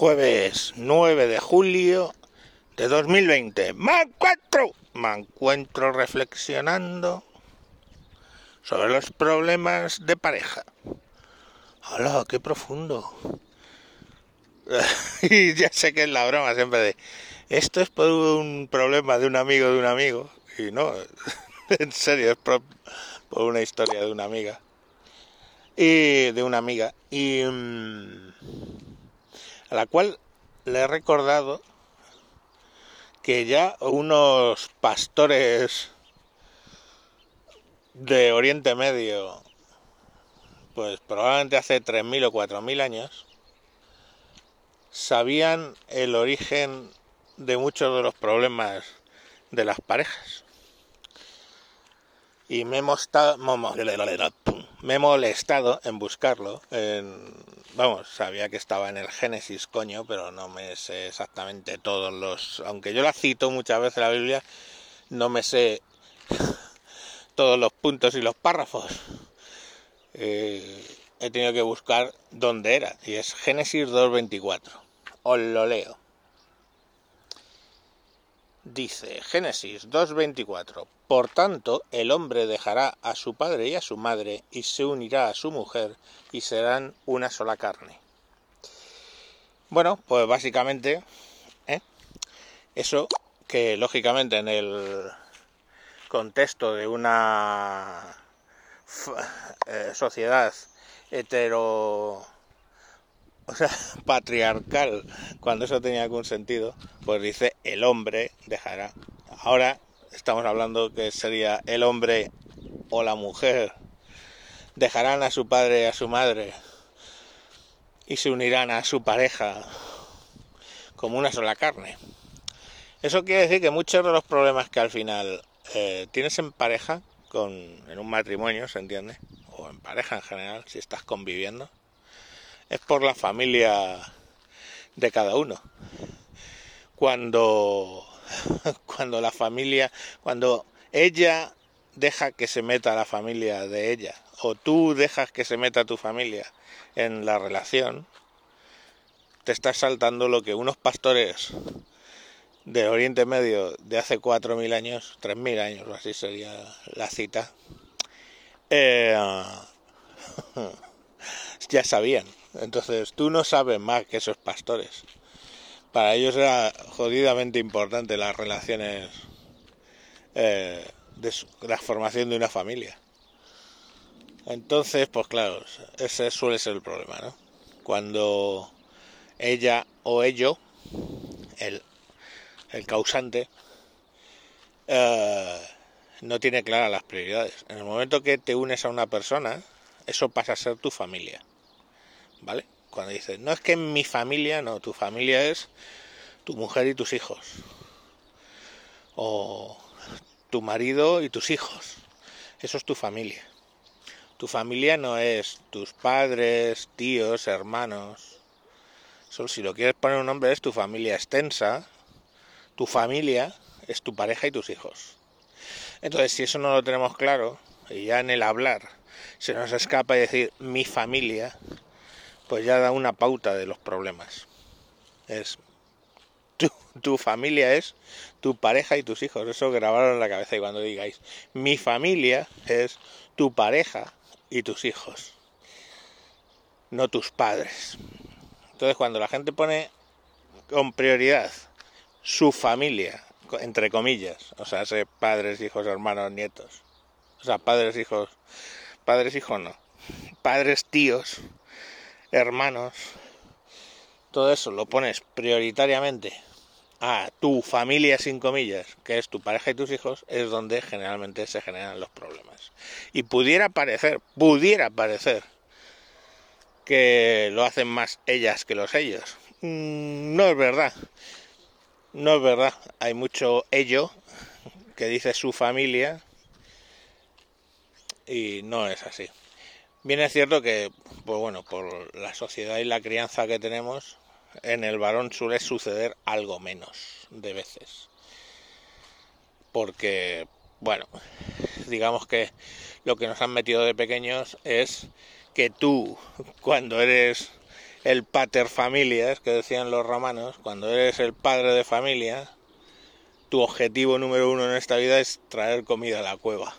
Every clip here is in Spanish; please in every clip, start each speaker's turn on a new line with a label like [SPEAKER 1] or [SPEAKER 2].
[SPEAKER 1] Jueves 9 de julio de 2020. Me encuentro, me encuentro reflexionando sobre los problemas de pareja. ¡Hala, qué profundo! y ya sé que es la broma siempre de esto es por un problema de un amigo de un amigo y no en serio es por, una historia de una amiga y de una amiga y mm, a la cual le he recordado que ya unos pastores de Oriente Medio pues probablemente hace 3.000 o 4.000 años sabían el origen de muchos de los problemas de las parejas. Y me he, me he molestado en buscarlo. Vamos, sabía que estaba en el Génesis, coño, pero no me sé exactamente todos los... Aunque yo la cito muchas veces la Biblia, no me sé todos los puntos y los párrafos. Eh, he tenido que buscar dónde era. Y es Génesis 2.24. Os lo leo. Dice Génesis 2.24, Por tanto, el hombre dejará a su padre y a su madre y se unirá a su mujer y serán una sola carne. Bueno, pues básicamente, ¿eh? eso que lógicamente en el contexto de una eh, sociedad hetero o sea, patriarcal, cuando eso tenía algún sentido, pues dice el hombre dejará. Ahora estamos hablando que sería el hombre o la mujer dejarán a su padre y a su madre y se unirán a su pareja como una sola carne. Eso quiere decir que muchos de los problemas que al final eh, tienes en pareja, con, en un matrimonio, ¿se entiende? O en pareja en general, si estás conviviendo, es por la familia de cada uno. Cuando, cuando la familia, cuando ella deja que se meta la familia de ella, o tú dejas que se meta tu familia en la relación, te estás saltando lo que unos pastores del Oriente Medio de hace 4.000 años, 3.000 años, o así sería la cita, eh, ya sabían. Entonces tú no sabes más que esos pastores. Para ellos era jodidamente importante las relaciones eh, de la formación de una familia. Entonces, pues claro, ese suele ser el problema, ¿no? Cuando ella o ello, el, el causante, eh, no tiene claras las prioridades. En el momento que te unes a una persona, eso pasa a ser tu familia. ¿Vale? Cuando dices, no es que mi familia, no, tu familia es tu mujer y tus hijos. O tu marido y tus hijos. Eso es tu familia. Tu familia no es tus padres, tíos, hermanos. Solo si lo quieres poner un nombre es tu familia extensa. Tu familia es tu pareja y tus hijos. Entonces, si eso no lo tenemos claro, y ya en el hablar se nos escapa decir mi familia, pues ya da una pauta de los problemas. Es tu, familia es tu pareja y tus hijos. Eso grabaron en la cabeza y cuando digáis mi familia es tu pareja y tus hijos, no tus padres. Entonces cuando la gente pone con prioridad su familia, entre comillas, o sea, sé padres, hijos, hermanos, nietos, o sea, padres, hijos, padres, hijos no, padres, tíos, hermanos, todo eso lo pones prioritariamente a tu familia sin comillas, que es tu pareja y tus hijos, es donde generalmente se generan los problemas. Y pudiera parecer, pudiera parecer que lo hacen más ellas que los ellos. Mm, no es verdad. No es verdad. Hay mucho ello que dice su familia y no es así. Bien es cierto que, pues bueno, por la sociedad y la crianza que tenemos, en el varón suele suceder algo menos de veces. Porque, bueno, digamos que lo que nos han metido de pequeños es que tú, cuando eres el pater familias que decían los romanos, cuando eres el padre de familia, tu objetivo número uno en esta vida es traer comida a la cueva.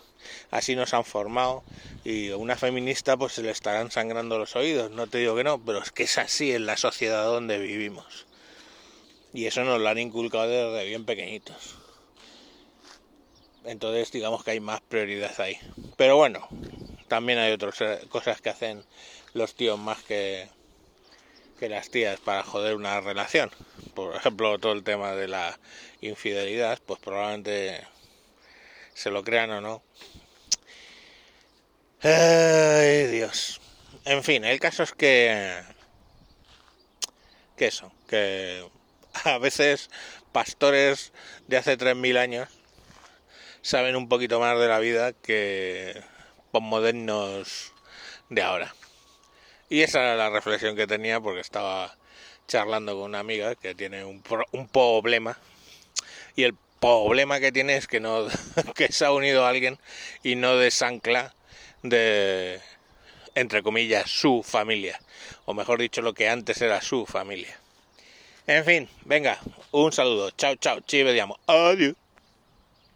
[SPEAKER 1] Así nos han formado y a una feminista pues se le estarán sangrando los oídos, no te digo que no, pero es que es así en la sociedad donde vivimos. Y eso nos lo han inculcado desde bien pequeñitos. Entonces digamos que hay más prioridad ahí. Pero bueno, también hay otras eh, cosas que hacen los tíos más que, que las tías para joder una relación. Por ejemplo, todo el tema de la infidelidad, pues probablemente se lo crean o no. Ay, Dios. En fin, el caso es que... Que eso, que a veces pastores de hace 3.000 años saben un poquito más de la vida que modernos de ahora. Y esa era la reflexión que tenía porque estaba charlando con una amiga que tiene un, un problema y el problema que tiene es que no que se ha unido a alguien y no desancla de entre comillas su familia. O mejor dicho lo que antes era su familia. En fin venga un saludo. Chao chao. Vediamo adiós